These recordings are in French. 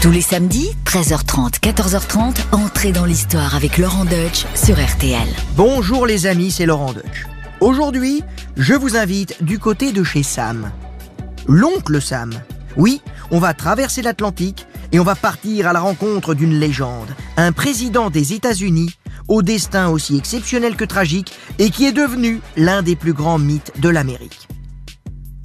Tous les samedis, 13h30, 14h30, entrez dans l'histoire avec Laurent Deutsch sur RTL. Bonjour les amis, c'est Laurent Deutsch. Aujourd'hui, je vous invite du côté de chez Sam. L'oncle Sam. Oui, on va traverser l'Atlantique et on va partir à la rencontre d'une légende, un président des États-Unis au destin aussi exceptionnel que tragique et qui est devenu l'un des plus grands mythes de l'Amérique.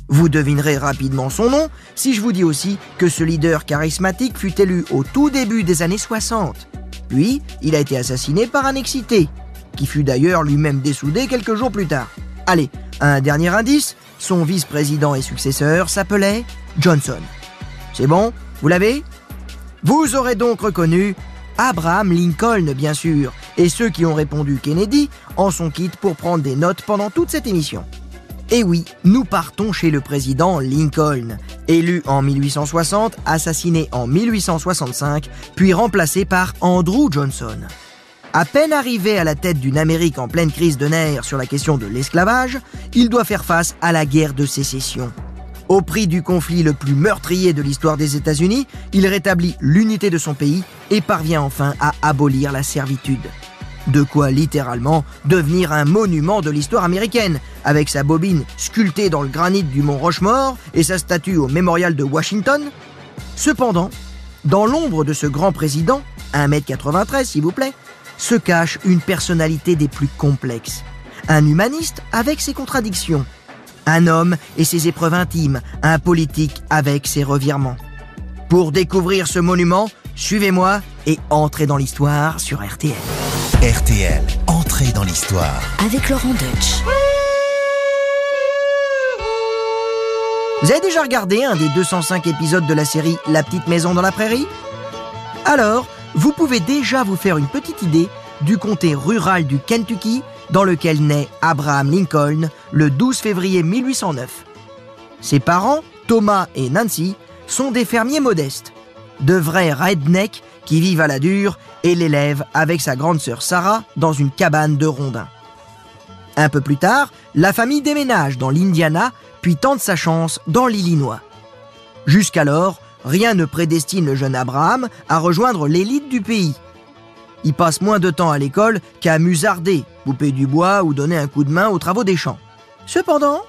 Vous devinerez rapidement son nom si je vous dis aussi que ce leader charismatique fut élu au tout début des années 60. Puis, il a été assassiné par un excité, qui fut d'ailleurs lui-même dessoudé quelques jours plus tard. Allez, un dernier indice, son vice-président et successeur s'appelait Johnson. C'est bon Vous l'avez? Vous aurez donc reconnu Abraham Lincoln, bien sûr, et ceux qui ont répondu Kennedy en sont quittes pour prendre des notes pendant toute cette émission. Et oui, nous partons chez le président Lincoln, élu en 1860, assassiné en 1865, puis remplacé par Andrew Johnson. À peine arrivé à la tête d'une Amérique en pleine crise de nerfs sur la question de l'esclavage, il doit faire face à la guerre de sécession. Au prix du conflit le plus meurtrier de l'histoire des États-Unis, il rétablit l'unité de son pays et parvient enfin à abolir la servitude. De quoi littéralement devenir un monument de l'histoire américaine, avec sa bobine sculptée dans le granit du mont Rochemort et sa statue au mémorial de Washington. Cependant, dans l'ombre de ce grand président, 1m93 s'il vous plaît, se cache une personnalité des plus complexes. Un humaniste avec ses contradictions. Un homme et ses épreuves intimes, un politique avec ses revirements. Pour découvrir ce monument, suivez-moi et entrez dans l'histoire sur RTL. RTL, entrée dans l'histoire. Avec Laurent Deutsch. Vous avez déjà regardé un des 205 épisodes de la série La petite maison dans la prairie? Alors, vous pouvez déjà vous faire une petite idée du comté rural du Kentucky dans lequel naît Abraham Lincoln le 12 février 1809. Ses parents, Thomas et Nancy, sont des fermiers modestes, de vrais rednecks qui vivent à la dure et l'élèvent avec sa grande sœur Sarah dans une cabane de rondins. Un peu plus tard, la famille déménage dans l'Indiana puis tente sa chance dans l'Illinois. Jusqu'alors, rien ne prédestine le jeune Abraham à rejoindre l'élite du pays. Il passe moins de temps à l'école qu'à musarder, couper du bois ou donner un coup de main aux travaux des champs. Cependant,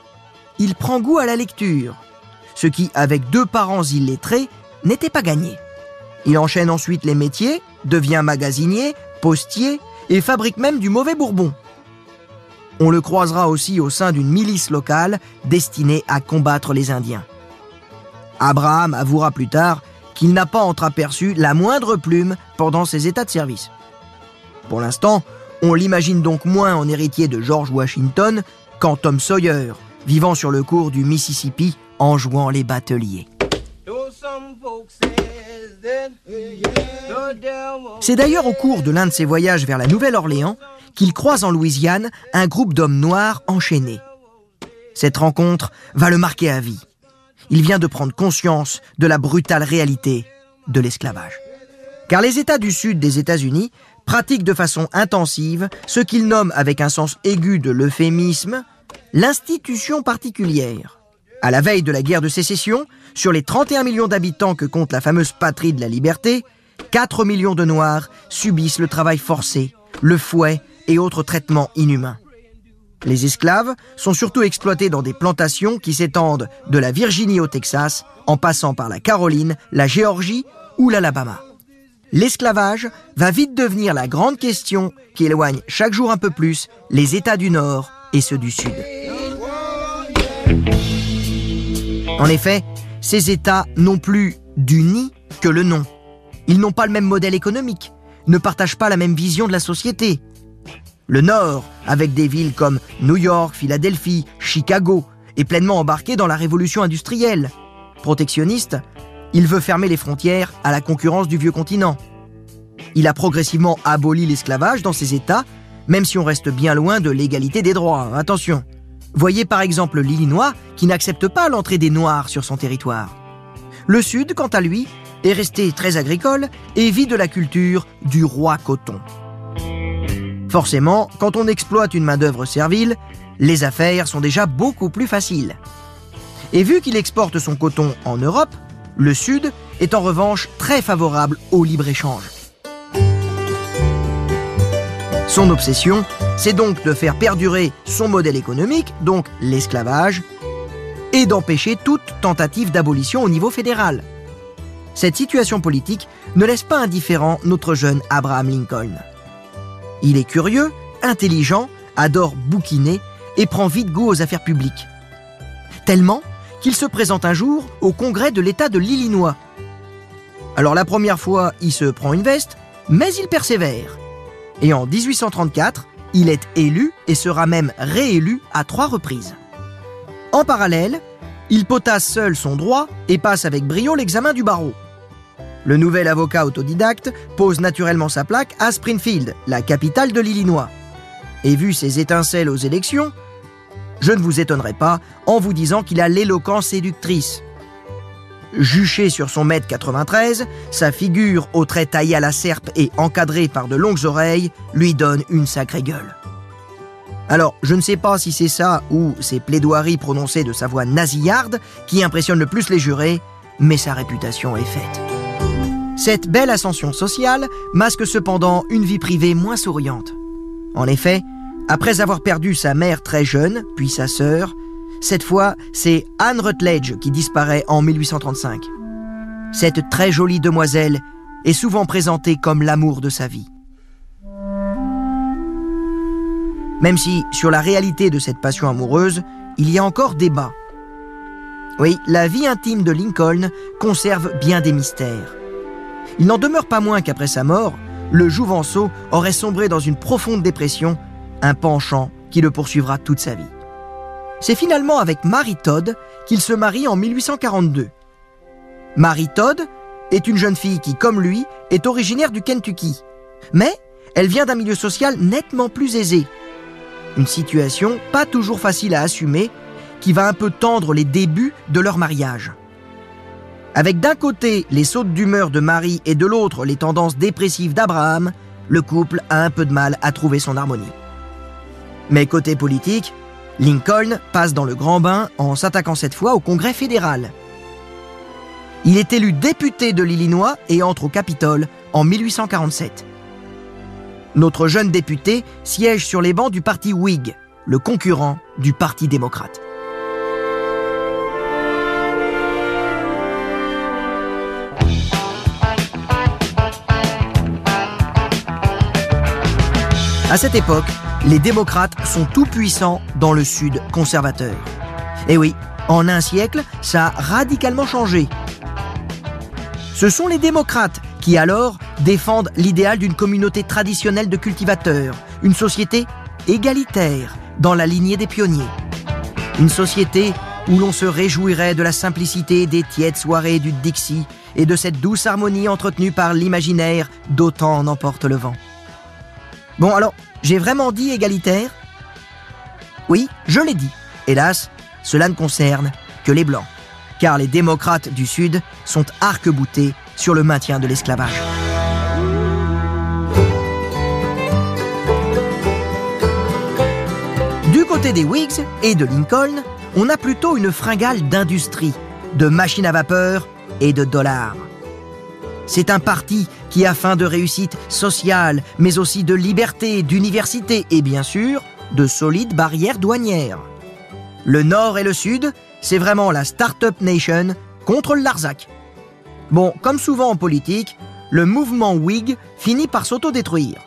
il prend goût à la lecture, ce qui, avec deux parents illettrés, n'était pas gagné. Il enchaîne ensuite les métiers, devient magasinier, postier et fabrique même du mauvais bourbon. On le croisera aussi au sein d'une milice locale destinée à combattre les Indiens. Abraham avouera plus tard qu'il n'a pas entreaperçu la moindre plume pendant ses états de service. Pour l'instant, on l'imagine donc moins en héritier de George Washington qu'en Tom Sawyer, vivant sur le cours du Mississippi en jouant les bateliers. C'est d'ailleurs au cours de l'un de ses voyages vers la Nouvelle-Orléans qu'il croise en Louisiane un groupe d'hommes noirs enchaînés. Cette rencontre va le marquer à vie. Il vient de prendre conscience de la brutale réalité de l'esclavage. Car les États du Sud des États-Unis pratiquent de façon intensive ce qu'ils nomment avec un sens aigu de l'euphémisme l'institution particulière. À la veille de la guerre de sécession, sur les 31 millions d'habitants que compte la fameuse patrie de la liberté, 4 millions de Noirs subissent le travail forcé, le fouet et autres traitements inhumains. Les esclaves sont surtout exploités dans des plantations qui s'étendent de la Virginie au Texas, en passant par la Caroline, la Géorgie ou l'Alabama. L'esclavage va vite devenir la grande question qui éloigne chaque jour un peu plus les États du Nord et ceux du Sud. En effet, ces États n'ont plus du que le nom. Ils n'ont pas le même modèle économique, ne partagent pas la même vision de la société. Le Nord, avec des villes comme New York, Philadelphie, Chicago, est pleinement embarqué dans la révolution industrielle. Protectionniste, il veut fermer les frontières à la concurrence du vieux continent. Il a progressivement aboli l'esclavage dans ses États, même si on reste bien loin de l'égalité des droits, attention. Voyez par exemple l'Illinois qui n'accepte pas l'entrée des Noirs sur son territoire. Le Sud, quant à lui, est resté très agricole et vit de la culture du roi coton. Forcément, quand on exploite une main-d'œuvre servile, les affaires sont déjà beaucoup plus faciles. Et vu qu'il exporte son coton en Europe, le Sud est en revanche très favorable au libre-échange. Son obsession, c'est donc de faire perdurer son modèle économique, donc l'esclavage, et d'empêcher toute tentative d'abolition au niveau fédéral. Cette situation politique ne laisse pas indifférent notre jeune Abraham Lincoln. Il est curieux, intelligent, adore bouquiner et prend vite goût aux affaires publiques. Tellement qu'il se présente un jour au congrès de l'État de l'Illinois. Alors la première fois, il se prend une veste, mais il persévère. Et en 1834, il est élu et sera même réélu à trois reprises. En parallèle, il potasse seul son droit et passe avec brio l'examen du barreau. Le nouvel avocat autodidacte pose naturellement sa plaque à Springfield, la capitale de l'Illinois. Et vu ses étincelles aux élections, je ne vous étonnerai pas en vous disant qu'il a l'éloquence séductrice. Juché sur son mètre 93, sa figure aux traits taillés à la serpe et encadrée par de longues oreilles lui donne une sacrée gueule. Alors, je ne sais pas si c'est ça ou ses plaidoiries prononcées de sa voix nasillarde qui impressionnent le plus les jurés, mais sa réputation est faite. Cette belle ascension sociale masque cependant une vie privée moins souriante. En effet, après avoir perdu sa mère très jeune, puis sa sœur, cette fois, c'est Anne Rutledge qui disparaît en 1835. Cette très jolie demoiselle est souvent présentée comme l'amour de sa vie. Même si, sur la réalité de cette passion amoureuse, il y a encore débat. Oui, la vie intime de Lincoln conserve bien des mystères. Il n'en demeure pas moins qu'après sa mort, le Jouvenceau aurait sombré dans une profonde dépression, un penchant qui le poursuivra toute sa vie. C'est finalement avec Marie Todd qu'il se marie en 1842. Marie Todd est une jeune fille qui, comme lui, est originaire du Kentucky. Mais elle vient d'un milieu social nettement plus aisé. Une situation pas toujours facile à assumer qui va un peu tendre les débuts de leur mariage. Avec d'un côté les sautes d'humeur de Marie et de l'autre les tendances dépressives d'Abraham, le couple a un peu de mal à trouver son harmonie. Mais côté politique, Lincoln passe dans le grand bain en s'attaquant cette fois au Congrès fédéral. Il est élu député de l'Illinois et entre au Capitole en 1847. Notre jeune député siège sur les bancs du parti Whig, le concurrent du Parti démocrate. À cette époque, les démocrates sont tout puissants dans le Sud conservateur. Et oui, en un siècle, ça a radicalement changé. Ce sont les démocrates qui alors défendent l'idéal d'une communauté traditionnelle de cultivateurs, une société égalitaire dans la lignée des pionniers. Une société où l'on se réjouirait de la simplicité des tièdes soirées du Dixie et de cette douce harmonie entretenue par l'imaginaire d'autant en emporte le vent. Bon alors, j'ai vraiment dit égalitaire? Oui, je l'ai dit. Hélas, cela ne concerne que les Blancs, car les démocrates du Sud sont arc-boutés sur le maintien de l'esclavage. Du côté des Whigs et de Lincoln, on a plutôt une fringale d'industrie, de machines à vapeur et de dollars. C'est un parti qui a faim de réussite sociale, mais aussi de liberté, d'université et bien sûr de solides barrières douanières. Le Nord et le Sud, c'est vraiment la Startup Nation contre le Larzac. Bon, comme souvent en politique, le mouvement Whig finit par s'autodétruire.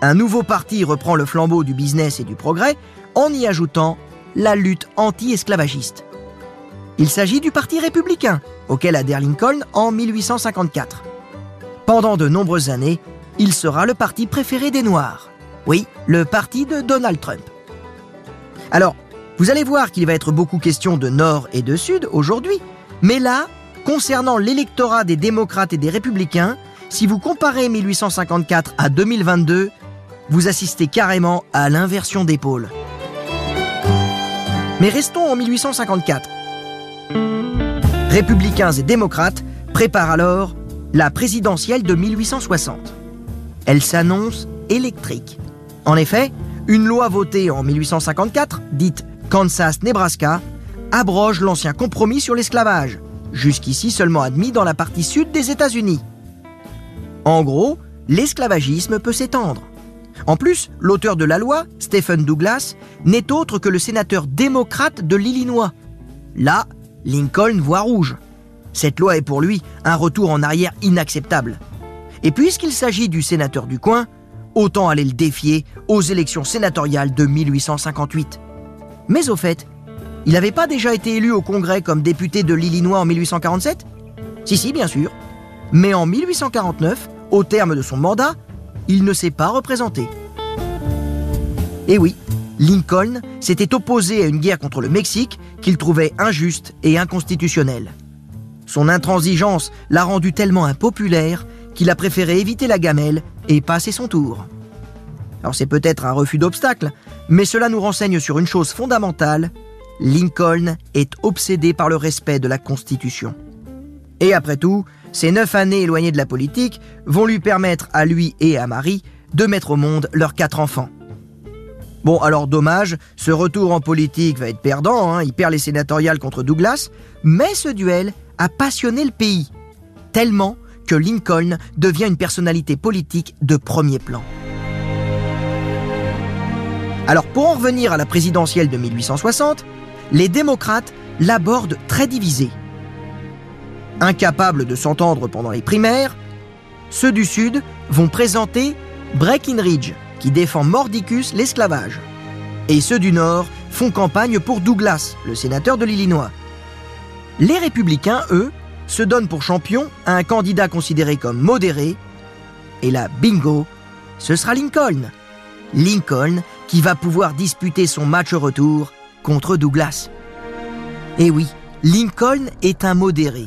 Un nouveau parti reprend le flambeau du business et du progrès en y ajoutant la lutte anti-esclavagiste. Il s'agit du Parti républicain, auquel adhère Lincoln en 1854. Pendant de nombreuses années, il sera le parti préféré des Noirs. Oui, le parti de Donald Trump. Alors, vous allez voir qu'il va être beaucoup question de Nord et de Sud aujourd'hui, mais là, concernant l'électorat des démocrates et des républicains, si vous comparez 1854 à 2022, vous assistez carrément à l'inversion des pôles. Mais restons en 1854. Républicains et démocrates préparent alors la présidentielle de 1860. Elle s'annonce électrique. En effet, une loi votée en 1854, dite Kansas-Nebraska, abroge l'ancien compromis sur l'esclavage, jusqu'ici seulement admis dans la partie sud des États-Unis. En gros, l'esclavagisme peut s'étendre. En plus, l'auteur de la loi, Stephen Douglas, n'est autre que le sénateur démocrate de l'Illinois. Là, Lincoln voit rouge. Cette loi est pour lui un retour en arrière inacceptable. Et puisqu'il s'agit du sénateur du coin, autant aller le défier aux élections sénatoriales de 1858. Mais au fait, il n'avait pas déjà été élu au Congrès comme député de l'Illinois en 1847 Si, si, bien sûr. Mais en 1849, au terme de son mandat, il ne s'est pas représenté. Et oui, Lincoln s'était opposé à une guerre contre le Mexique qu'il trouvait injuste et inconstitutionnelle. Son intransigeance l'a rendu tellement impopulaire qu'il a préféré éviter la gamelle et passer son tour. Alors c'est peut-être un refus d'obstacle, mais cela nous renseigne sur une chose fondamentale, Lincoln est obsédé par le respect de la Constitution. Et après tout, ces neuf années éloignées de la politique vont lui permettre à lui et à Marie de mettre au monde leurs quatre enfants. Bon, alors dommage, ce retour en politique va être perdant, hein, il perd les sénatoriales contre Douglas, mais ce duel a passionné le pays, tellement que Lincoln devient une personnalité politique de premier plan. Alors pour en revenir à la présidentielle de 1860, les démocrates l'abordent très divisé. Incapables de s'entendre pendant les primaires, ceux du Sud vont présenter Breckinridge, qui défend mordicus l'esclavage. Et ceux du Nord font campagne pour Douglas, le sénateur de l'Illinois. Les républicains, eux, se donnent pour champion un candidat considéré comme modéré. Et là, bingo, ce sera Lincoln. Lincoln qui va pouvoir disputer son match retour contre Douglas. Et oui, Lincoln est un modéré.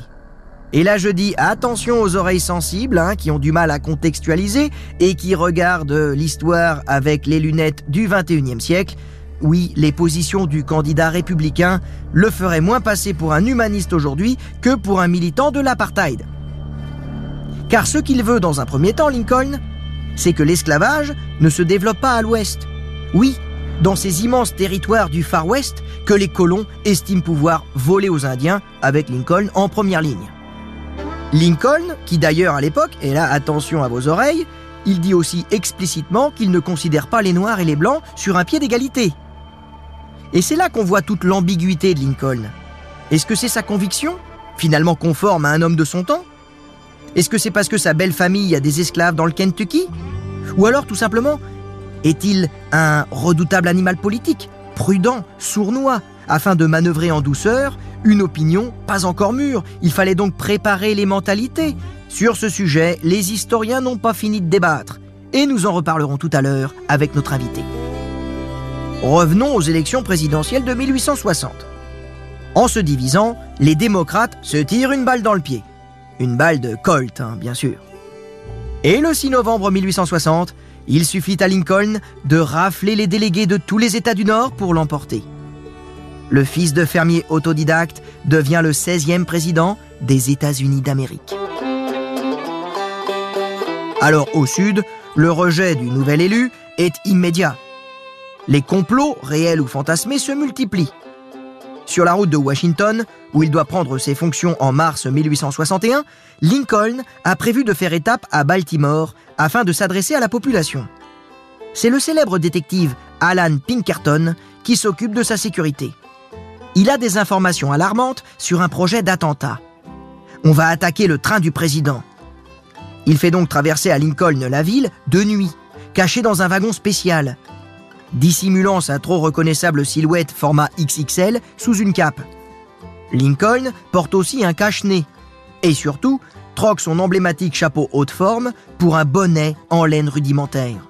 Et là, je dis attention aux oreilles sensibles, hein, qui ont du mal à contextualiser et qui regardent l'histoire avec les lunettes du 21e siècle. Oui, les positions du candidat républicain le feraient moins passer pour un humaniste aujourd'hui que pour un militant de l'apartheid. Car ce qu'il veut dans un premier temps, Lincoln, c'est que l'esclavage ne se développe pas à l'ouest. Oui, dans ces immenses territoires du Far West que les colons estiment pouvoir voler aux Indiens avec Lincoln en première ligne. Lincoln, qui d'ailleurs à l'époque, et là attention à vos oreilles, il dit aussi explicitement qu'il ne considère pas les Noirs et les Blancs sur un pied d'égalité. Et c'est là qu'on voit toute l'ambiguïté de Lincoln. Est-ce que c'est sa conviction, finalement conforme à un homme de son temps? Est-ce que c'est parce que sa belle famille a des esclaves dans le Kentucky? Ou alors tout simplement, est-il un redoutable animal politique, prudent, sournois, afin de manœuvrer en douceur une opinion pas encore mûre? Il fallait donc préparer les mentalités. Sur ce sujet, les historiens n'ont pas fini de débattre, et nous en reparlerons tout à l'heure avec notre invité. Revenons aux élections présidentielles de 1860. En se divisant, les démocrates se tirent une balle dans le pied. Une balle de Colt, hein, bien sûr. Et le 6 novembre 1860, il suffit à Lincoln de rafler les délégués de tous les États du Nord pour l'emporter le fils de fermier autodidacte devient le 16e président des États-Unis d'Amérique. Alors au sud, le rejet du nouvel élu est immédiat. Les complots, réels ou fantasmés, se multiplient. Sur la route de Washington, où il doit prendre ses fonctions en mars 1861, Lincoln a prévu de faire étape à Baltimore afin de s'adresser à la population. C'est le célèbre détective Alan Pinkerton qui s'occupe de sa sécurité il a des informations alarmantes sur un projet d'attentat. On va attaquer le train du président. Il fait donc traverser à Lincoln la ville de nuit, caché dans un wagon spécial, dissimulant sa trop reconnaissable silhouette format XXL sous une cape. Lincoln porte aussi un cache-nez et surtout troque son emblématique chapeau haute forme pour un bonnet en laine rudimentaire.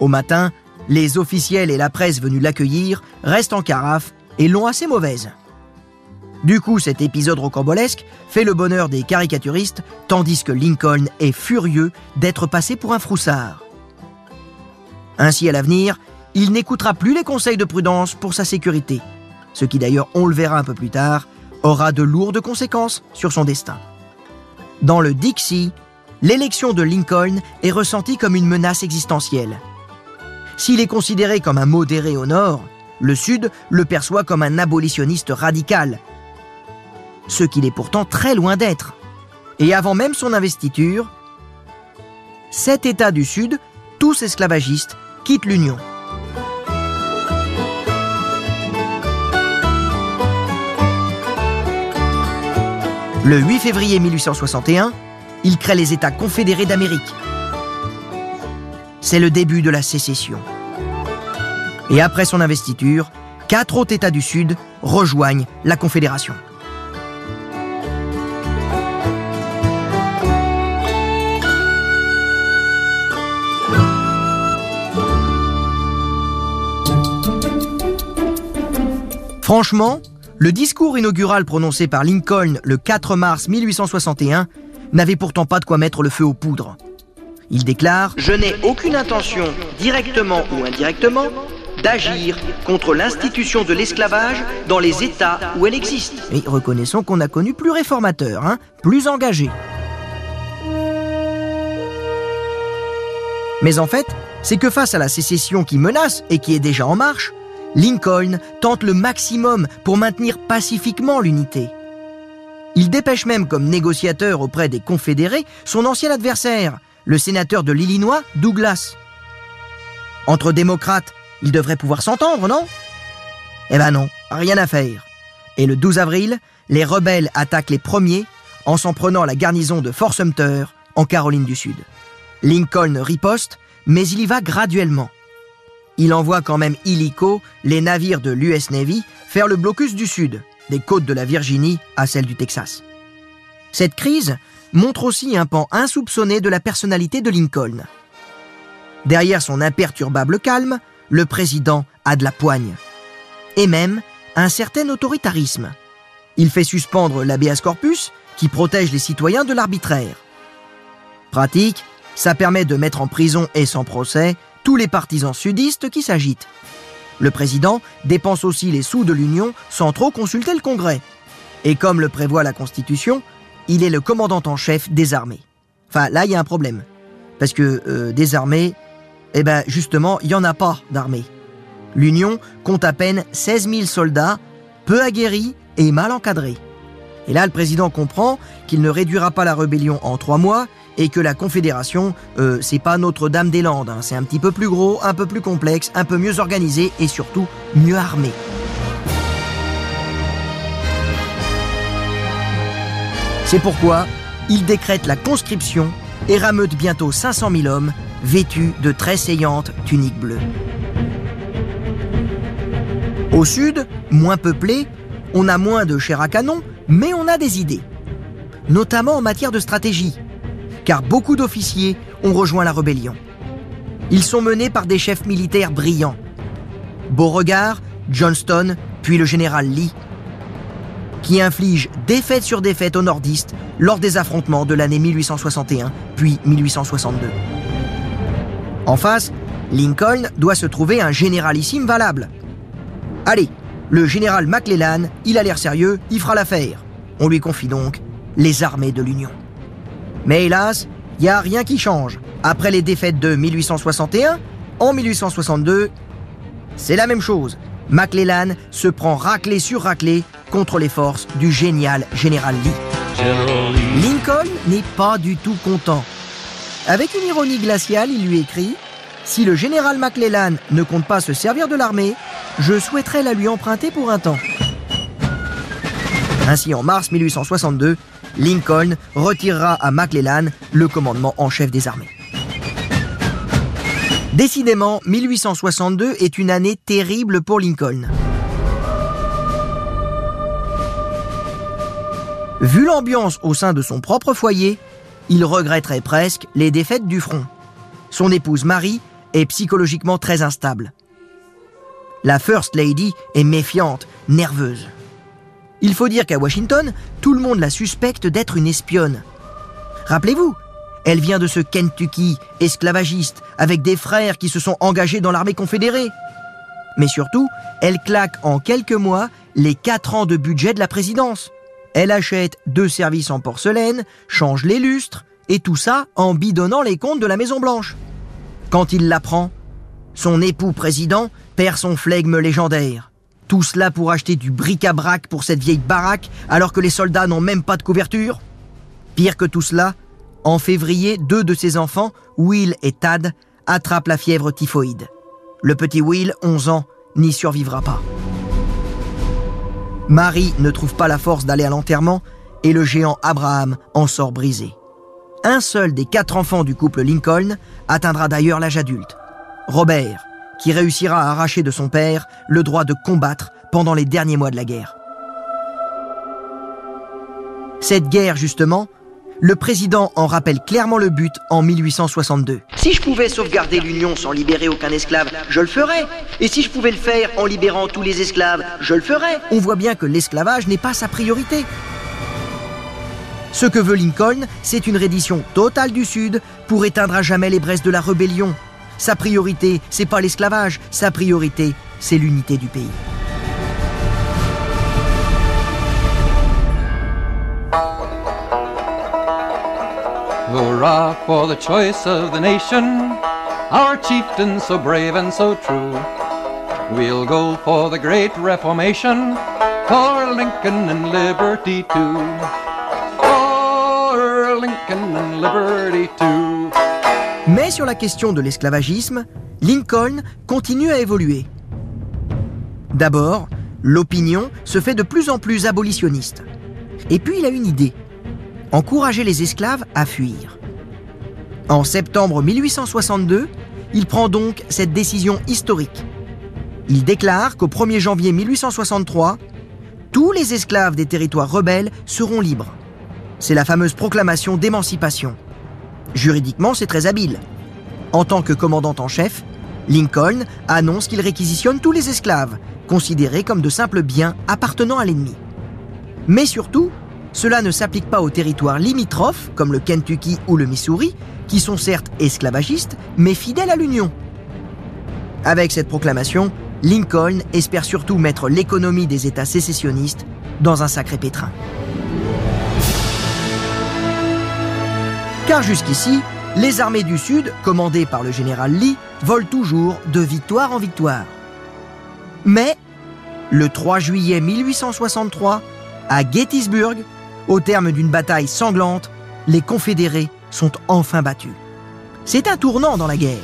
Au matin, les officiels et la presse venus l'accueillir restent en carafe et l'ont assez mauvaise. Du coup, cet épisode rocambolesque fait le bonheur des caricaturistes, tandis que Lincoln est furieux d'être passé pour un froussard. Ainsi, à l'avenir, il n'écoutera plus les conseils de prudence pour sa sécurité, ce qui d'ailleurs, on le verra un peu plus tard, aura de lourdes conséquences sur son destin. Dans le Dixie, l'élection de Lincoln est ressentie comme une menace existentielle. S'il est considéré comme un modéré au nord, le Sud le perçoit comme un abolitionniste radical. ce qu'il est pourtant très loin d'être. Et avant même son investiture, sept États du Sud, tous esclavagistes, quittent l'Union. Le 8 février 1861, il crée les États confédérés d'Amérique. C'est le début de la sécession. Et après son investiture, quatre autres États du Sud rejoignent la Confédération. Franchement, le discours inaugural prononcé par Lincoln le 4 mars 1861 n'avait pourtant pas de quoi mettre le feu aux poudres. Il déclare ⁇ Je n'ai aucune intention, directement ou indirectement, d'agir contre l'institution de l'esclavage dans les États où elle existe. Et reconnaissons qu'on a connu plus réformateur, hein, plus engagé. Mais en fait, c'est que face à la sécession qui menace et qui est déjà en marche, Lincoln tente le maximum pour maintenir pacifiquement l'unité. Il dépêche même comme négociateur auprès des confédérés son ancien adversaire, le sénateur de l'Illinois, Douglas. Entre démocrates, ils devraient pouvoir s'entendre, non? Eh ben non, rien à faire. Et le 12 avril, les rebelles attaquent les premiers en s'en prenant la garnison de Fort Sumter, en Caroline du Sud. Lincoln riposte, mais il y va graduellement il envoie quand même illico les navires de l'US Navy faire le blocus du Sud, des côtes de la Virginie à celles du Texas. Cette crise montre aussi un pan insoupçonné de la personnalité de Lincoln. Derrière son imperturbable calme, le président a de la poigne. Et même un certain autoritarisme. Il fait suspendre l'habeas corpus qui protège les citoyens de l'arbitraire. Pratique, ça permet de mettre en prison et sans procès tous les partisans sudistes qui s'agitent. Le président dépense aussi les sous de l'Union sans trop consulter le Congrès. Et comme le prévoit la Constitution, il est le commandant en chef des armées. Enfin, là, il y a un problème. Parce que euh, des armées, eh ben, justement, il n'y en a pas d'armée. L'Union compte à peine 16 000 soldats, peu aguerris et mal encadrés. Et là, le président comprend qu'il ne réduira pas la rébellion en trois mois et que la Confédération, euh, c'est pas Notre-Dame-des-Landes. Hein. C'est un petit peu plus gros, un peu plus complexe, un peu mieux organisé et surtout mieux armé. C'est pourquoi il décrète la conscription et rameute bientôt 500 000 hommes vêtus de très saillantes tuniques bleues. Au sud, moins peuplé, on a moins de chair à canon, mais on a des idées, notamment en matière de stratégie, car beaucoup d'officiers ont rejoint la rébellion. Ils sont menés par des chefs militaires brillants. Beauregard, Johnston, puis le général Lee, qui infligent défaite sur défaite aux nordistes lors des affrontements de l'année 1861 puis 1862. En face, Lincoln doit se trouver un généralissime valable. Allez, le général McClellan, il a l'air sérieux, il fera l'affaire. On lui confie donc les armées de l'Union. Mais hélas, il n'y a rien qui change. Après les défaites de 1861, en 1862, c'est la même chose. McClellan se prend raclé sur raclé contre les forces du génial général Lee. Lincoln n'est pas du tout content. Avec une ironie glaciale, il lui écrit Si le général McClellan ne compte pas se servir de l'armée, je souhaiterais la lui emprunter pour un temps. Ainsi, en mars 1862, Lincoln retirera à McClellan le commandement en chef des armées. Décidément, 1862 est une année terrible pour Lincoln. Vu l'ambiance au sein de son propre foyer, il regretterait presque les défaites du front. Son épouse Marie est psychologiquement très instable. La First Lady est méfiante, nerveuse. Il faut dire qu'à Washington, tout le monde la suspecte d'être une espionne. Rappelez-vous, elle vient de ce Kentucky esclavagiste avec des frères qui se sont engagés dans l'armée confédérée. Mais surtout, elle claque en quelques mois les quatre ans de budget de la présidence. Elle achète deux services en porcelaine, change les lustres, et tout ça en bidonnant les comptes de la Maison Blanche. Quand il l'apprend, son époux président perd son flegme légendaire. Tout cela pour acheter du bric-à-brac pour cette vieille baraque alors que les soldats n'ont même pas de couverture Pire que tout cela, en février, deux de ses enfants, Will et Tad, attrapent la fièvre typhoïde. Le petit Will, 11 ans, n'y survivra pas. Marie ne trouve pas la force d'aller à l'enterrement et le géant Abraham en sort brisé. Un seul des quatre enfants du couple Lincoln atteindra d'ailleurs l'âge adulte. Robert, qui réussira à arracher de son père le droit de combattre pendant les derniers mois de la guerre. Cette guerre, justement, le président en rappelle clairement le but en 1862. Si je pouvais sauvegarder l'Union sans libérer aucun esclave, je le ferais. Et si je pouvais le faire en libérant tous les esclaves, je le ferais. On voit bien que l'esclavage n'est pas sa priorité. Ce que veut Lincoln, c'est une reddition totale du Sud pour éteindre à jamais les braises de la rébellion. Sa priorité, c'est pas l'esclavage, sa priorité, c'est l'unité du pays. Hurrah for the choice of the nation, our chieftain so brave and so true. We'll go for the great reformation, for Lincoln and liberty too. For Lincoln and liberty too. Mais sur la question de l'esclavagisme, Lincoln continue à évoluer. D'abord, l'opinion se fait de plus en plus abolitionniste. Et puis il a une idée encourager les esclaves à fuir. En septembre 1862, il prend donc cette décision historique. Il déclare qu'au 1er janvier 1863, tous les esclaves des territoires rebelles seront libres. C'est la fameuse proclamation d'émancipation. Juridiquement, c'est très habile. En tant que commandant en chef, Lincoln annonce qu'il réquisitionne tous les esclaves, considérés comme de simples biens appartenant à l'ennemi. Mais surtout, cela ne s'applique pas aux territoires limitrophes, comme le Kentucky ou le Missouri, qui sont certes esclavagistes, mais fidèles à l'Union. Avec cette proclamation, Lincoln espère surtout mettre l'économie des États sécessionnistes dans un sacré pétrin. Car jusqu'ici, les armées du Sud, commandées par le général Lee, volent toujours de victoire en victoire. Mais, le 3 juillet 1863, à Gettysburg, au terme d'une bataille sanglante, les Confédérés sont enfin battus. C'est un tournant dans la guerre.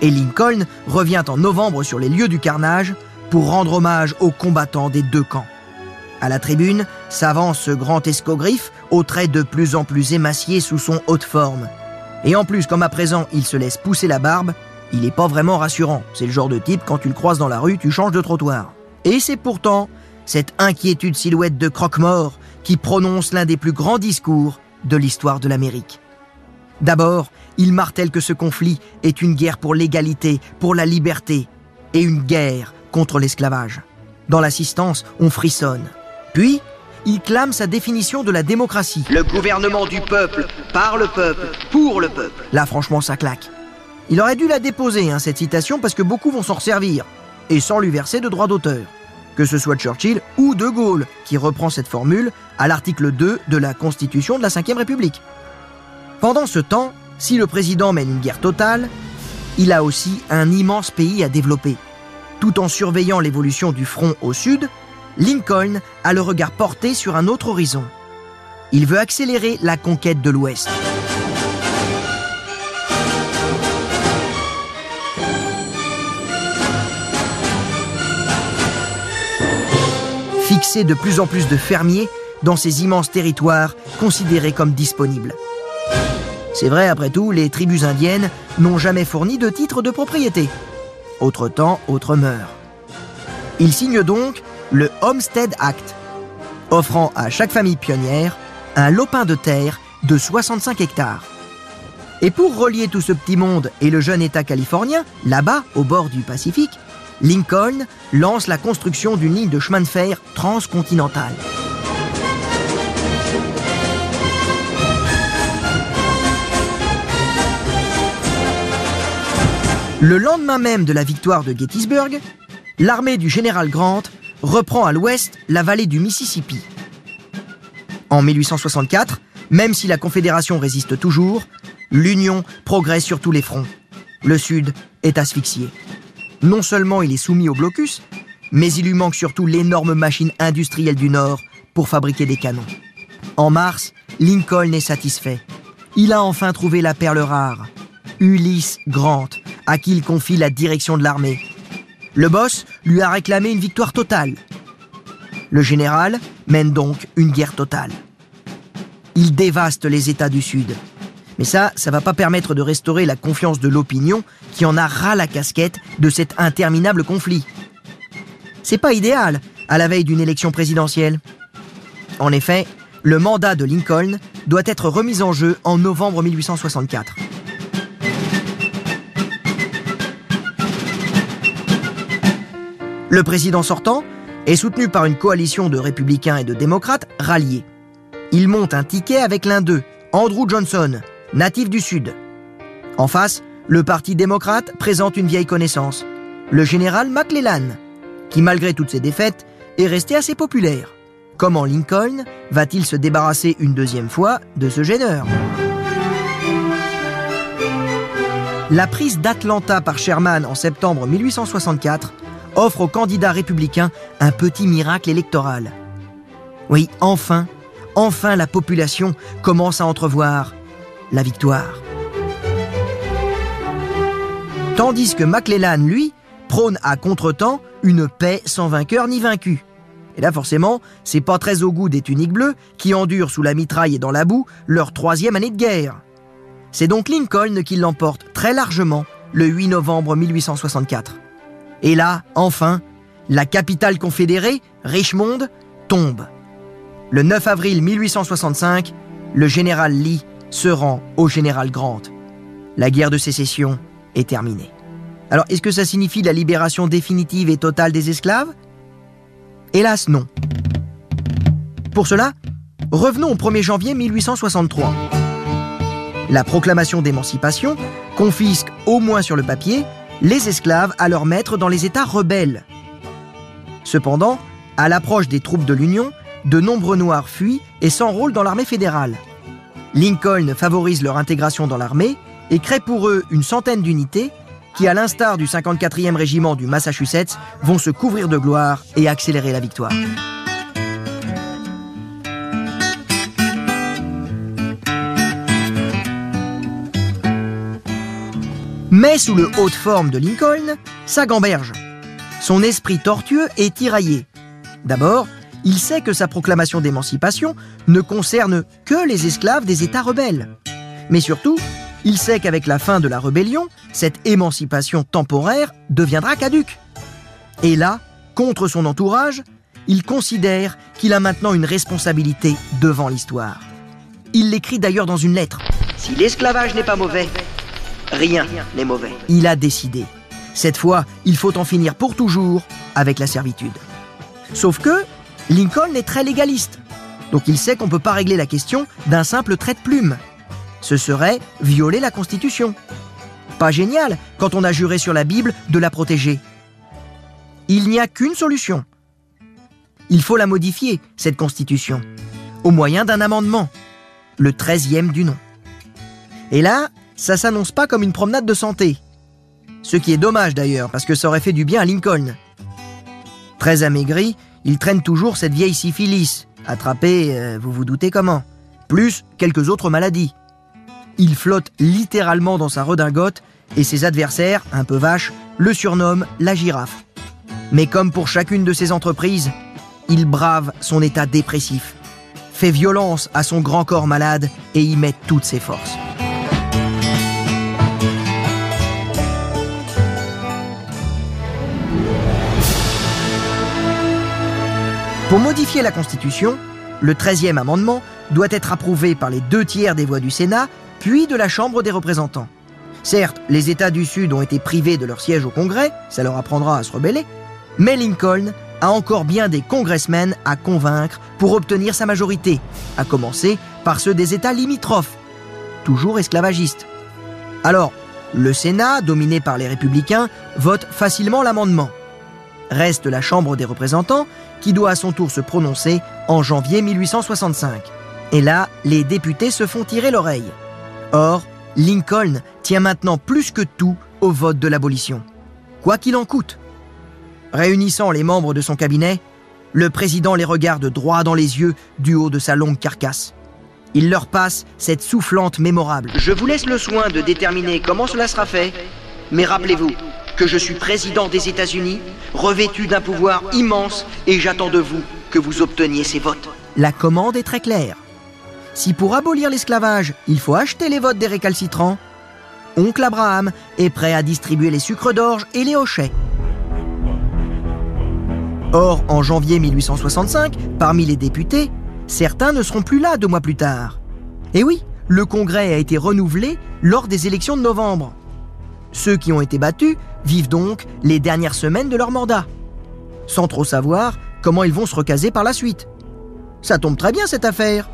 Et Lincoln revient en novembre sur les lieux du carnage pour rendre hommage aux combattants des deux camps. À la tribune s'avance ce grand escogriffe aux traits de plus en plus émaciés sous son haute forme. Et en plus, comme à présent il se laisse pousser la barbe, il n'est pas vraiment rassurant. C'est le genre de type, quand tu le croises dans la rue, tu changes de trottoir. Et c'est pourtant cette inquiétude silhouette de croque-mort qui prononce l'un des plus grands discours de l'histoire de l'Amérique. D'abord, il martèle que ce conflit est une guerre pour l'égalité, pour la liberté, et une guerre contre l'esclavage. Dans l'assistance, on frissonne. Puis, il clame sa définition de la démocratie. Le gouvernement du peuple, par le peuple, pour le peuple. Là, franchement, ça claque. Il aurait dû la déposer, hein, cette citation, parce que beaucoup vont s'en servir, et sans lui verser de droit d'auteur que ce soit Churchill ou De Gaulle, qui reprend cette formule à l'article 2 de la Constitution de la Ve République. Pendant ce temps, si le président mène une guerre totale, il a aussi un immense pays à développer. Tout en surveillant l'évolution du front au sud, Lincoln a le regard porté sur un autre horizon. Il veut accélérer la conquête de l'Ouest. fixer de plus en plus de fermiers dans ces immenses territoires considérés comme disponibles. C'est vrai, après tout, les tribus indiennes n'ont jamais fourni de titre de propriété. Autre temps, autre mœurs. Il signe donc le Homestead Act, offrant à chaque famille pionnière un lopin de terre de 65 hectares. Et pour relier tout ce petit monde et le jeune État californien, là-bas, au bord du Pacifique, Lincoln lance la construction d'une ligne de chemin de fer transcontinentale. Le lendemain même de la victoire de Gettysburg, l'armée du général Grant reprend à l'ouest la vallée du Mississippi. En 1864, même si la Confédération résiste toujours, l'Union progresse sur tous les fronts. Le Sud est asphyxié non seulement il est soumis au blocus, Mais il lui manque surtout l'énorme machine industrielle du Nord pour fabriquer des canons. En mars, Lincoln est satisfait. Il a enfin trouvé la perle rare, Ulysse Grant, à qui il confie la direction de l'armée. Le boss lui a réclamé une victoire totale. Le général mène donc une guerre totale. Il dévaste les États du Sud. Mais ça, ça va pas permettre de restaurer la confiance de l'opinion qui en a ras la casquette de cet interminable conflit. C'est pas idéal à la veille d'une élection présidentielle. En effet, le mandat de Lincoln doit être remis en jeu en novembre 1864. Le président sortant est soutenu par une coalition de républicains et de démocrates ralliés. Il monte un ticket avec l'un d'eux, Andrew Johnson, natif du Sud. En face, le Parti démocrate présente une vieille connaissance, le général McClellan, qui malgré toutes ses défaites est resté assez populaire. Comment Lincoln va-t-il se débarrasser une deuxième fois de ce gêneur? La prise d'Atlanta par Sherman en septembre 1864 offre aux candidats républicains un petit miracle électoral. Oui, enfin, enfin la population commence à entrevoir la victoire. Tandis que McClellan, lui, prône à contretemps une paix sans vainqueur ni vaincu. Et là, forcément, c'est pas très au goût des tuniques bleues qui endurent sous la mitraille et dans la boue leur troisième année de guerre. C'est donc Lincoln qui l'emporte très largement le 8 novembre 1864. Et là, enfin, la capitale confédérée, Richmond, tombe. Le 9 avril 1865, le général Lee se rend au général Grant. La guerre de sécession est terminée. Alors, est-ce que ça signifie la libération définitive et totale des esclaves? Hélas, non. Pour cela, revenons au 1er janvier 1863. La proclamation d'émancipation confisque, au moins sur le papier, les esclaves à leur maître dans les États rebelles. Cependant, à l'approche des troupes de l'Union, de nombreux Noirs fuient et s'enrôlent dans l'armée fédérale. Lincoln favorise leur intégration dans l'armée et crée pour eux une centaine d'unités qui, à l'instar du 54e régiment du Massachusetts, vont se couvrir de gloire et accélérer la victoire. Mais sous le haute forme de Lincoln, ça gamberge. Son esprit tortueux est tiraillé. D'abord, il sait que sa proclamation d'émancipation ne concerne que les esclaves des États rebelles. Mais surtout, il sait qu'avec la fin de la rébellion, cette émancipation temporaire deviendra caduque. Et là, contre son entourage, il considère qu'il a maintenant une responsabilité devant l'histoire. Il l'écrit d'ailleurs dans une lettre. Si l'esclavage n'est pas mauvais, rien n'est mauvais. Il a décidé. Cette fois, il faut en finir pour toujours avec la servitude. Sauf que Lincoln est très légaliste. Donc il sait qu'on ne peut pas régler la question d'un simple trait de plume ce serait violer la Constitution. Pas génial quand on a juré sur la Bible de la protéger. Il n'y a qu'une solution. Il faut la modifier, cette Constitution, au moyen d'un amendement, le 13e du nom. Et là, ça s'annonce pas comme une promenade de santé. Ce qui est dommage d'ailleurs, parce que ça aurait fait du bien à Lincoln. Très amaigri, il traîne toujours cette vieille syphilis, attrapée, euh, vous vous doutez comment, plus quelques autres maladies. Il flotte littéralement dans sa redingote et ses adversaires, un peu vaches, le surnomment la girafe. Mais comme pour chacune de ses entreprises, il brave son état dépressif, fait violence à son grand corps malade et y met toutes ses forces. Pour modifier la Constitution, le 13e amendement doit être approuvé par les deux tiers des voix du Sénat puis de la Chambre des représentants. Certes, les États du Sud ont été privés de leur siège au Congrès, ça leur apprendra à se rebeller, mais Lincoln a encore bien des congressmen à convaincre pour obtenir sa majorité, à commencer par ceux des États limitrophes, toujours esclavagistes. Alors, le Sénat, dominé par les républicains, vote facilement l'amendement. Reste la Chambre des représentants, qui doit à son tour se prononcer en janvier 1865. Et là, les députés se font tirer l'oreille. Or, Lincoln tient maintenant plus que tout au vote de l'abolition, quoi qu'il en coûte. Réunissant les membres de son cabinet, le président les regarde droit dans les yeux du haut de sa longue carcasse. Il leur passe cette soufflante mémorable. Je vous laisse le soin de déterminer comment cela sera fait, mais rappelez-vous que je suis président des États-Unis, revêtu d'un pouvoir immense, et j'attends de vous que vous obteniez ces votes. La commande est très claire. Si pour abolir l'esclavage, il faut acheter les votes des récalcitrants, Oncle Abraham est prêt à distribuer les sucres d'orge et les hochets. Or, en janvier 1865, parmi les députés, certains ne seront plus là deux mois plus tard. Et oui, le Congrès a été renouvelé lors des élections de novembre. Ceux qui ont été battus vivent donc les dernières semaines de leur mandat, sans trop savoir comment ils vont se recaser par la suite. Ça tombe très bien cette affaire.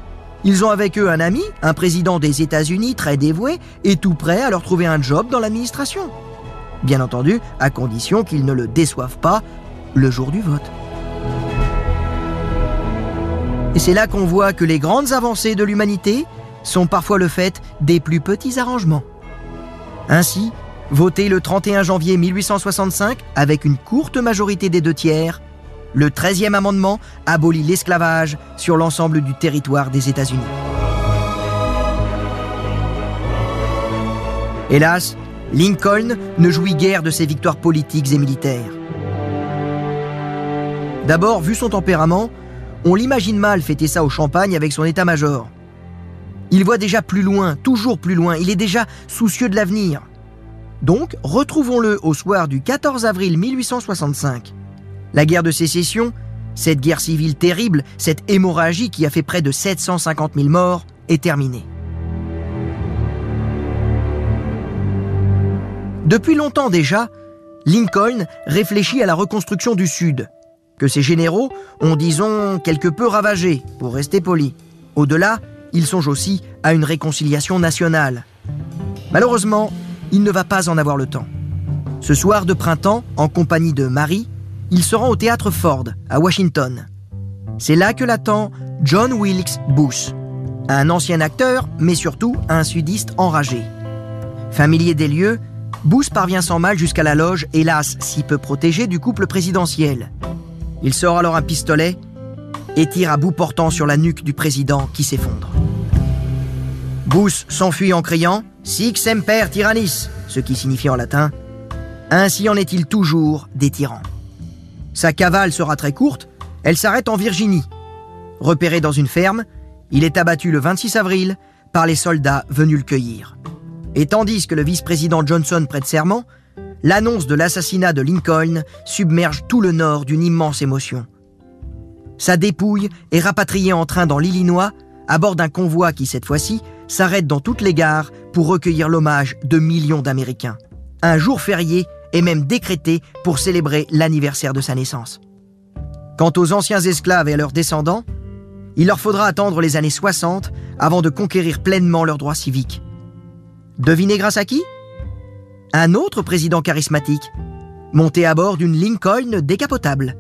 Ils ont avec eux un ami, un président des États-Unis très dévoué et tout prêt à leur trouver un job dans l'administration. Bien entendu, à condition qu'ils ne le déçoivent pas le jour du vote. Et c'est là qu'on voit que les grandes avancées de l'humanité sont parfois le fait des plus petits arrangements. Ainsi, voté le 31 janvier 1865 avec une courte majorité des deux tiers, le 13e amendement abolit l'esclavage sur l'ensemble du territoire des États-Unis. Hélas, Lincoln ne jouit guère de ses victoires politiques et militaires. D'abord, vu son tempérament, on l'imagine mal fêter ça au champagne avec son état-major. Il voit déjà plus loin, toujours plus loin, il est déjà soucieux de l'avenir. Donc, retrouvons-le au soir du 14 avril 1865. La guerre de sécession, cette guerre civile terrible, cette hémorragie qui a fait près de 750 000 morts, est terminée. Depuis longtemps déjà, Lincoln réfléchit à la reconstruction du Sud, que ses généraux ont, disons, quelque peu ravagé, pour rester poli. Au-delà, il songe aussi à une réconciliation nationale. Malheureusement, il ne va pas en avoir le temps. Ce soir de printemps, en compagnie de Marie, il se rend au théâtre Ford, à Washington. C'est là que l'attend John Wilkes Booth, un ancien acteur, mais surtout un sudiste enragé. Familier des lieux, Booth parvient sans mal jusqu'à la loge, hélas si peu protégée, du couple présidentiel. Il sort alors un pistolet et tire à bout portant sur la nuque du président qui s'effondre. Booth s'enfuit en criant Sic semper tyrannis, ce qui signifie en latin Ainsi en est-il toujours des tyrans. Sa cavale sera très courte, elle s'arrête en Virginie. Repéré dans une ferme, il est abattu le 26 avril par les soldats venus le cueillir. Et tandis que le vice-président Johnson prête serment, l'annonce de l'assassinat de Lincoln submerge tout le Nord d'une immense émotion. Sa dépouille est rapatriée en train dans l'Illinois, à bord d'un convoi qui, cette fois-ci, s'arrête dans toutes les gares pour recueillir l'hommage de millions d'Américains. Un jour férié est même décrété pour célébrer l'anniversaire de sa naissance. Quant aux anciens esclaves et à leurs descendants, il leur faudra attendre les années 60 avant de conquérir pleinement leurs droits civiques. Devinez grâce à qui? Un autre président charismatique, monté à bord d'une Lincoln décapotable.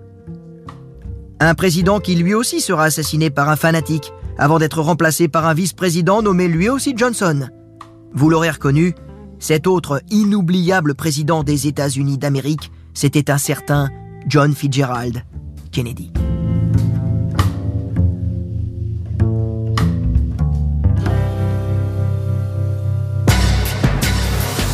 Un président qui lui aussi sera assassiné par un fanatique, avant d'être remplacé par un vice-président nommé lui aussi Johnson. Vous l'aurez reconnu, cet autre inoubliable président des États-Unis d'Amérique, c'était un certain John Fitzgerald Kennedy.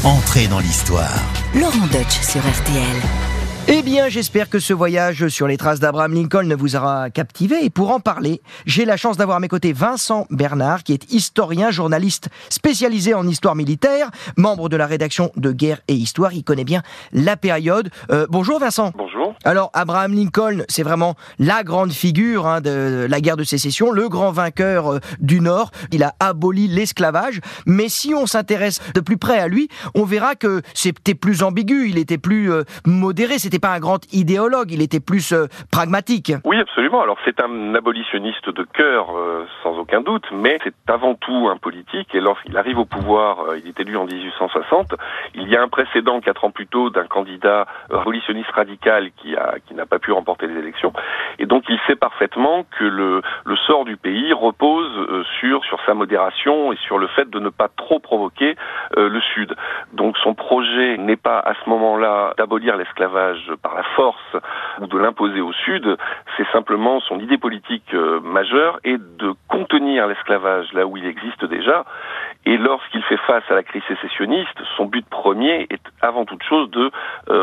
Entrez dans l'histoire. Laurent Deutsch sur RTL. Eh bien, j'espère que ce voyage sur les traces d'Abraham Lincoln ne vous aura captivé. Et pour en parler, j'ai la chance d'avoir à mes côtés Vincent Bernard, qui est historien, journaliste spécialisé en histoire militaire, membre de la rédaction de Guerre et Histoire. Il connaît bien la période. Euh, bonjour Vincent. Bonjour. Alors, Abraham Lincoln, c'est vraiment la grande figure hein, de la guerre de sécession, le grand vainqueur euh, du Nord. Il a aboli l'esclavage. Mais si on s'intéresse de plus près à lui, on verra que c'était plus ambigu, il était plus euh, modéré, c'était pas un grand idéologue, il était plus euh, pragmatique. Oui, absolument. Alors c'est un abolitionniste de cœur, euh, sans aucun doute, mais c'est avant tout un politique. Et lorsqu'il arrive au pouvoir, euh, il est élu en 1860. Il y a un précédent quatre ans plus tôt d'un candidat abolitionniste radical qui qui n'a pas pu remporter les élections. Et donc il sait parfaitement que le, le sort du pays repose sur sur sa modération et sur le fait de ne pas trop provoquer le Sud. Donc son projet n'est pas à ce moment-là d'abolir l'esclavage par la force ou de l'imposer au Sud, c'est simplement son idée politique euh, majeure est de contenir l'esclavage là où il existe déjà. Et lorsqu'il fait face à la crise sécessionniste, son but premier est avant toute chose de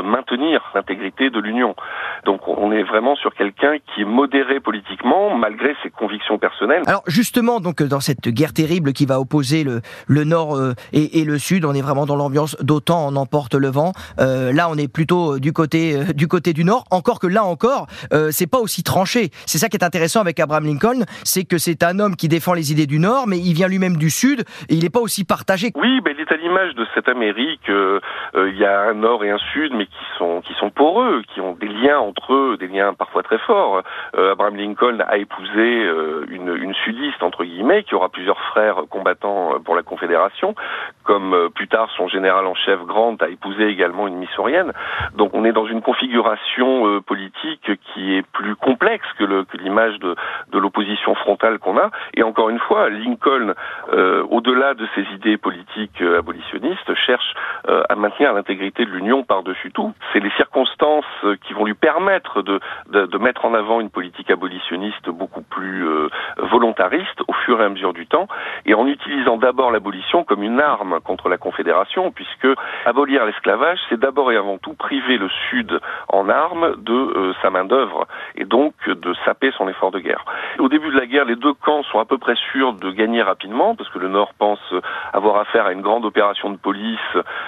maintenir l'intégrité de l'Union. Donc on est vraiment sur quelqu'un qui est modéré politiquement malgré ses convictions personnelles. Alors justement, donc dans cette guerre terrible qui va opposer le, le Nord euh, et, et, le Sud, on est vraiment dans l'ambiance d'autant on emporte le vent. Euh, là, on est plutôt euh, du côté euh, du côté du Nord. Encore que là encore, euh, c'est pas aussi tranché. C'est ça qui est intéressant avec Abraham Lincoln, c'est que c'est un homme qui défend les idées du Nord, mais il vient lui-même du Sud et il n'est pas aussi partagé. Oui, ben, il est à l'image de cette Amérique. il y a un Nord et un Sud, mais qui sont qui sont poreux, qui ont des liens entre eux, des liens parfois très forts. Abraham Lincoln a épousé une, une sudiste entre guillemets qui aura plusieurs frères combattants euh, pour la Confédération, comme euh, plus tard son général en chef Grant a épousé également une missourienne. Donc on est dans une configuration euh, politique qui est plus complexe que l'image de, l'opposition frontale qu'on a. Et encore une fois, Lincoln, euh, au-delà de ses idées politiques abolitionnistes, cherche euh, à maintenir l'intégrité de l'Union par-dessus tout. C'est les circonstances qui vont lui permettre de, de, de, mettre en avant une politique abolitionniste beaucoup plus volontariste au fur et à mesure du temps, et en utilisant d'abord l'abolition comme une arme contre la Confédération, puisque abolir l'esclavage, c'est d'abord et avant tout priver le Sud en armes de euh, sa main-d'œuvre, et donc de saper son effort de guerre. Au début de la guerre, les deux camps sont à peu près sûrs de gagner rapidement, parce que le Nord pense avoir affaire à une grande opération de police,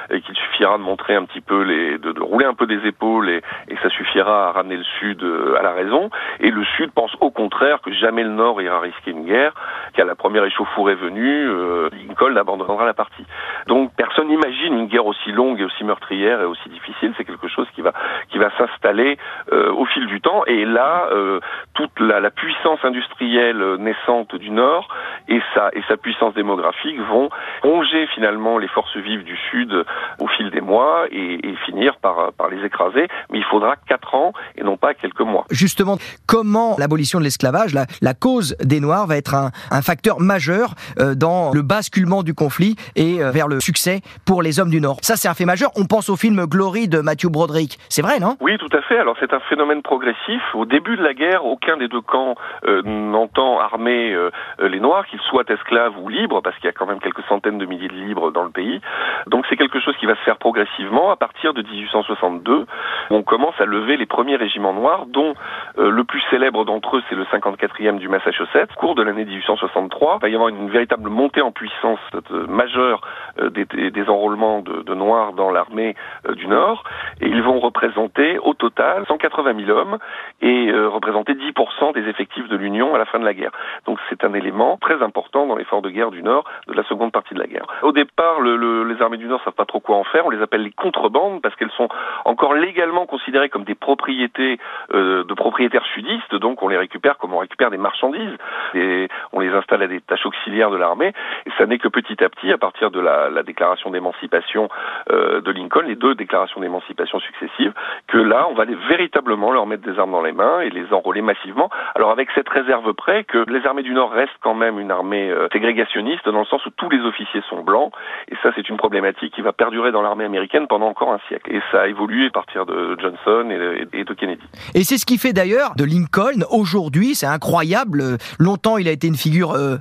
et qu'il suffira de montrer un petit peu les, de, de rouler un peu des épaules, et, et ça suffira à ramener le Sud euh, à la raison. Et le Sud pense au contraire que jamais le Nord ira risquer une guerre, qu'à la première échauffourée venue, euh, Lincoln abandonnera la partie. Donc personne n'imagine une guerre aussi longue et aussi meurtrière et aussi difficile. C'est quelque chose qui va qui va s'installer euh, au fil du temps. Et là, euh, toute la, puissance industrielle naissante du Nord et sa et sa puissance démographique vont ronger finalement les forces vives du Sud au fil des mois et, finir par par les écraser. Mais il faudra quatre ans et non pas quelques mois. Justement, comment l'abolition de l'esclavage, la, cause des Noirs, va être un, facteur majeur euh, dans le basculement du conflit et euh, vers le succès pour les hommes du Nord? Ça, c'est un fait majeur. On pense au film Glory de Matthew Broderick. C'est vrai, non? Oui, tout à fait. Alors, c'est un phénomène progressif. Au début de la guerre, aucun des deux camps euh, n'entend armer euh, les Noirs, qu'ils soient esclaves ou libres, parce qu'il y a quand même quelques centaines de milliers de libres dans le pays. Donc, c'est quelque chose qui va se faire progressivement. À partir de 1862, on commence à lever les premiers régiments noirs, dont euh, le plus célèbre d'entre eux, c'est le 54e du Massachusetts. Au cours de l'année 1863, il va y avoir une véritable montée en puissance majeure des, des, enrôlements de, de Noirs dans l'armée du Nord, et ils vont représenter au total 180 000 hommes et euh, représenter 10% des effectifs de l'Union à la fin de la guerre. Donc c'est un élément très important dans l'effort de guerre du Nord de la seconde partie de la guerre. Au départ, le, le, les armées du Nord savent pas trop quoi en faire. On les appelle les contrebandes parce qu'elles sont encore légalement considérées comme des propriétés euh, de propriétaires sudistes. Donc on les récupère comme on récupère des marchandises et on les installe à des tâches auxiliaires de l'armée. Et ça n'est que petit à petit, à partir de la, la déclaration d'émancipation euh, de Lincoln, les deux déclarations d'émancipation successives, que là, on va les, véritablement leur mettre des armes dans les mains et les enrôler massivement. Alors avec cette réserve près que les armées du Nord restent quand même une armée euh, ségrégationniste dans le sens où tous les officiers sont blancs et ça c'est une problématique qui va perdurer dans l'armée américaine pendant encore un siècle. Et ça a évolué à partir de Johnson et, et de Kennedy. Et c'est ce qui fait d'ailleurs de Lincoln aujourd'hui, c'est incroyable. Longtemps il a été une figure euh,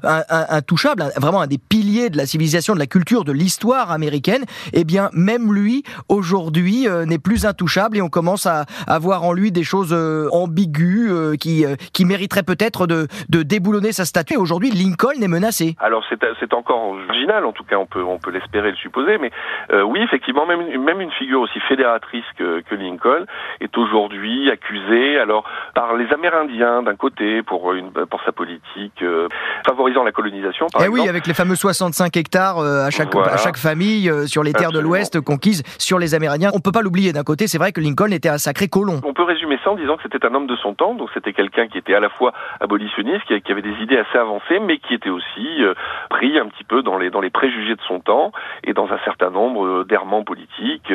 intouchable, vraiment un des piliers de la civilisation, de la culture, de l'histoire américaine. Eh bien même lui aujourd'hui euh, n'est plus intouchable et on commence à, à voir en lui des choses euh, ambiguës euh, qui, euh, qui mériteraient peut-être de, de déboulonner sa statue. Aujourd'hui, Lincoln est menacé. Alors c'est encore original, en tout cas on peut, on peut l'espérer, le supposer, mais euh, oui, effectivement, même, même une figure aussi fédératrice que, que Lincoln est aujourd'hui accusée alors par les Amérindiens d'un côté pour, une, pour sa politique euh, favorisant la colonisation. Par eh exemple. oui, avec les fameux 65 hectares à chaque à chaque famille sur les terres de l'Ouest conquises sur les Amérindiens. On peut pas l'oublier d'un côté, c'est vrai que Lincoln était un sacré colon. On peut résumer ça en disant que c'était un homme de son temps, donc c'était quelqu'un qui était à la fois abolitionniste, qui, avait des idées assez avancées, mais qui était aussi euh, pris un petit peu dans les, dans les préjugés de son temps et dans un certain nombre euh, d'errements politiques.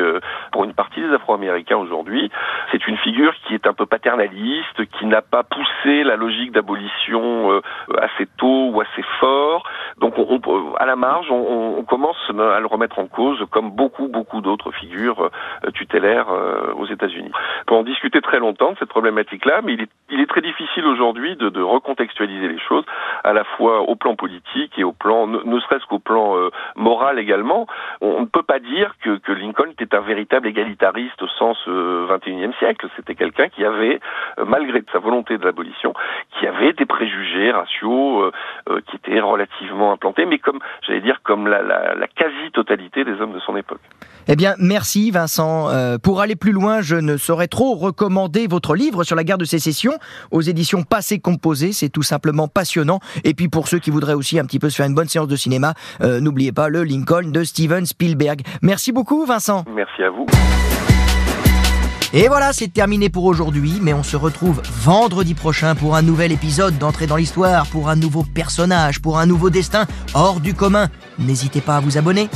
Pour une partie des Afro-Américains aujourd'hui, c'est une figure qui est un peu paternaliste, qui n'a pas poussé la logique d'abolition assez tôt ou assez fort. Donc on, à la marge, on, on, commence à le remettre en cause comme beaucoup, beaucoup d'autres figures euh, tutélaires euh, aux États-Unis. On peut en discuter très longtemps de cette problématique-là, mais il est, il est, très difficile aujourd'hui de, de, recontextualiser les choses, à la fois au plan politique et au plan, ne, serait-ce qu'au plan euh, moral également. On, ne peut pas dire que, que, Lincoln était un véritable égalitariste au sens 21e siècle. C'était quelqu'un qui avait, malgré sa volonté de l'abolition, qui avait des préjugés raciaux qui étaient relativement implantés, mais comme, j'allais dire, comme la, la, la quasi-totalité des hommes de son époque. Eh bien, merci Vincent. Euh, pour aller plus loin, je ne saurais trop recommander votre livre sur la guerre de sécession aux éditions Passé Composé. C'est tout simplement passionnant. Et puis pour ceux qui voudraient aussi un petit peu se faire une bonne séance de cinéma, euh, n'oubliez pas le Lincoln de Steven Spielberg. Merci beaucoup Vincent. Merci à vous. Et voilà, c'est terminé pour aujourd'hui, mais on se retrouve vendredi prochain pour un nouvel épisode d'entrée dans l'histoire, pour un nouveau personnage, pour un nouveau destin hors du commun. N'hésitez pas à vous abonner.